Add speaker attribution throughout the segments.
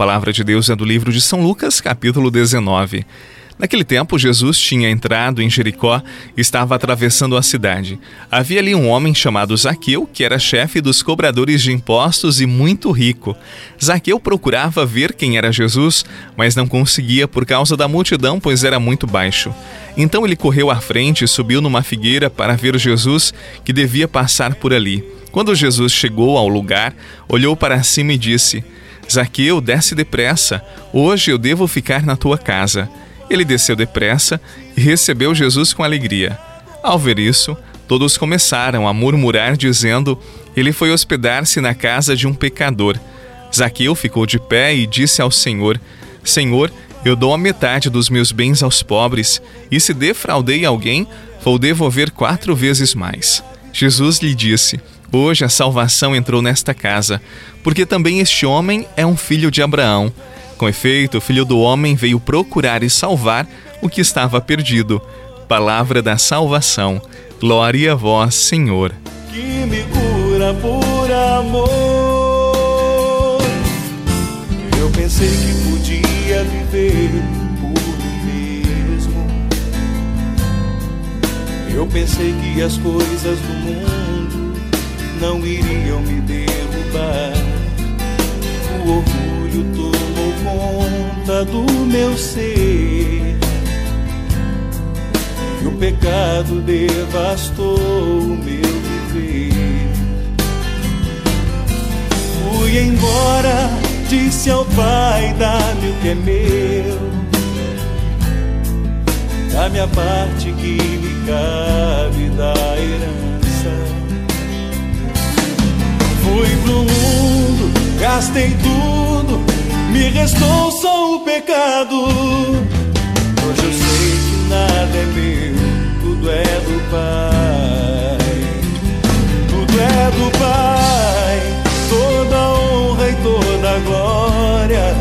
Speaker 1: palavra de Deus é do livro de São Lucas, capítulo 19. Naquele tempo, Jesus tinha entrado em Jericó e estava atravessando a cidade. Havia ali um homem chamado Zaqueu, que era chefe dos cobradores de impostos e muito rico. Zaqueu procurava ver quem era Jesus, mas não conseguia por causa da multidão, pois era muito baixo. Então ele correu à frente e subiu numa figueira para ver Jesus, que devia passar por ali. Quando Jesus chegou ao lugar, olhou para cima e disse: Zaqueu, desce depressa. Hoje eu devo ficar na tua casa. Ele desceu depressa e recebeu Jesus com alegria. Ao ver isso, todos começaram a murmurar, dizendo: Ele foi hospedar-se na casa de um pecador. Zaqueu ficou de pé e disse ao Senhor: Senhor, eu dou a metade dos meus bens aos pobres, e se defraudei alguém, vou devolver quatro vezes mais. Jesus lhe disse: Hoje a salvação entrou nesta casa, porque também este homem é um filho de Abraão. Com efeito, o Filho do Homem veio procurar e salvar o que estava perdido. Palavra da salvação. Glória a vós, Senhor.
Speaker 2: Que me cura por amor. Eu pensei que podia viver por mim mesmo. Eu pensei que as coisas do mundo não iriam me derrubar. O orgulho todo conta do meu ser. E o pecado devastou o meu viver. Fui embora, disse ao Pai: dá-me o que é meu. Da minha parte que me cabe da herança. Fui pro mundo, gastei tudo me restou só o pecado. Hoje eu sei que nada é meu, tudo é do Pai. Tudo é do Pai, toda honra e toda glória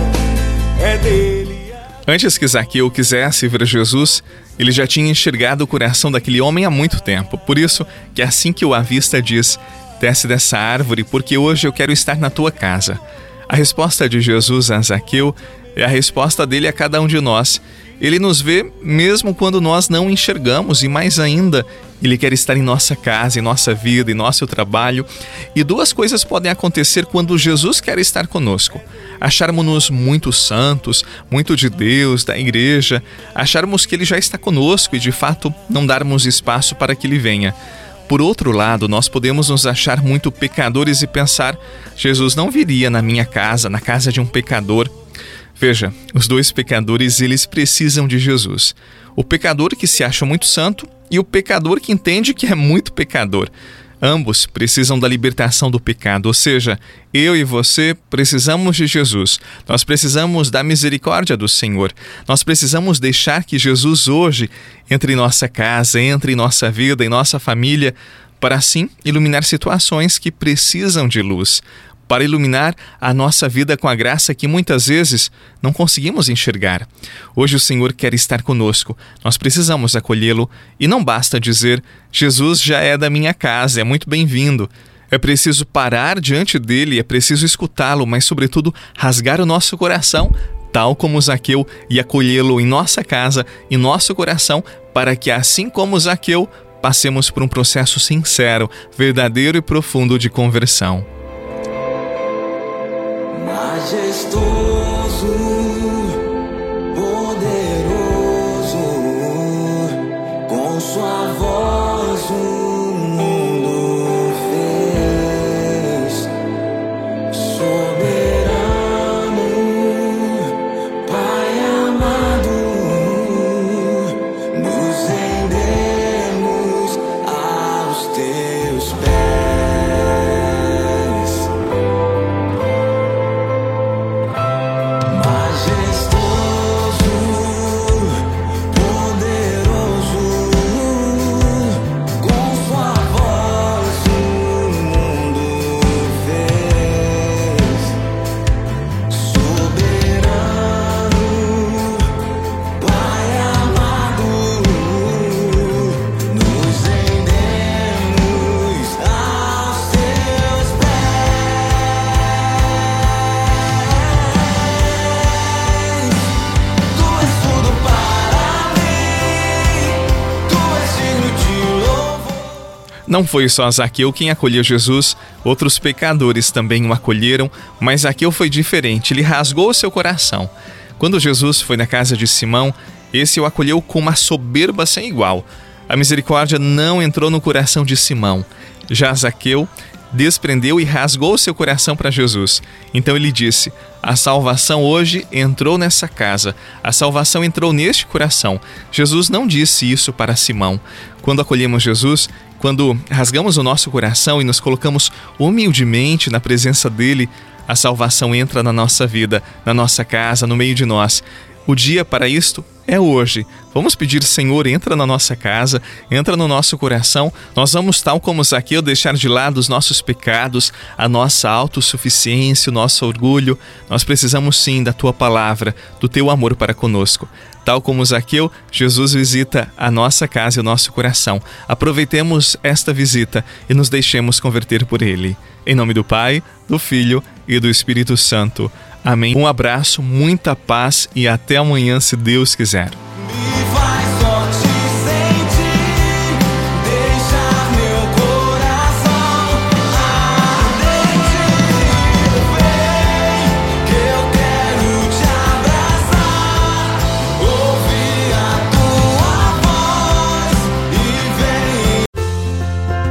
Speaker 2: é dele.
Speaker 1: Antes que Zaqueu quisesse ver Jesus, ele já tinha enxergado o coração daquele homem há muito tempo. Por isso que assim que o avista diz: Desce dessa árvore, porque hoje eu quero estar na tua casa. A resposta de Jesus a Zaqueu é a resposta dele a cada um de nós. Ele nos vê mesmo quando nós não enxergamos, e mais ainda, ele quer estar em nossa casa, em nossa vida, em nosso trabalho. E duas coisas podem acontecer quando Jesus quer estar conosco: acharmos-nos muito santos, muito de Deus, da igreja, acharmos que ele já está conosco e de fato não darmos espaço para que ele venha. Por outro lado, nós podemos nos achar muito pecadores e pensar: Jesus não viria na minha casa, na casa de um pecador. Veja, os dois pecadores, eles precisam de Jesus. O pecador que se acha muito santo e o pecador que entende que é muito pecador. Ambos precisam da libertação do pecado, ou seja, eu e você precisamos de Jesus. Nós precisamos da misericórdia do Senhor. Nós precisamos deixar que Jesus hoje entre em nossa casa, entre em nossa vida, em nossa família, para assim iluminar situações que precisam de luz para iluminar a nossa vida com a graça que muitas vezes não conseguimos enxergar. Hoje o Senhor quer estar conosco, nós precisamos acolhê-lo e não basta dizer: Jesus já é da minha casa, é muito bem-vindo. É preciso parar diante dele, é preciso escutá-lo, mas, sobretudo, rasgar o nosso coração, tal como Zaqueu, e acolhê-lo em nossa casa, em nosso coração, para que, assim como Zaqueu, passemos por um processo sincero, verdadeiro e profundo de conversão
Speaker 2: majestoso, poderoso, com sua voz.
Speaker 1: Não foi só Zaqueu quem acolheu Jesus, outros pecadores também o acolheram, mas Zaqueu foi diferente, ele rasgou seu coração. Quando Jesus foi na casa de Simão, esse o acolheu com uma soberba sem igual. A misericórdia não entrou no coração de Simão. Já Zaqueu desprendeu e rasgou seu coração para Jesus. Então ele disse: A salvação hoje entrou nessa casa, a salvação entrou neste coração. Jesus não disse isso para Simão. Quando acolhemos Jesus, quando rasgamos o nosso coração e nos colocamos humildemente na presença dele, a salvação entra na nossa vida, na nossa casa, no meio de nós. O dia para isto é hoje. Vamos pedir, Senhor, entra na nossa casa, entra no nosso coração. Nós vamos, tal como Zaqueu, deixar de lado os nossos pecados, a nossa autossuficiência, o nosso orgulho. Nós precisamos sim da tua palavra, do teu amor para conosco. Tal como Zaqueu, Jesus visita a nossa casa e o nosso coração. Aproveitemos esta visita e nos deixemos converter por ele. Em nome do Pai, do Filho e do Espírito Santo. Amém. Um abraço, muita paz e até amanhã, se Deus quiser.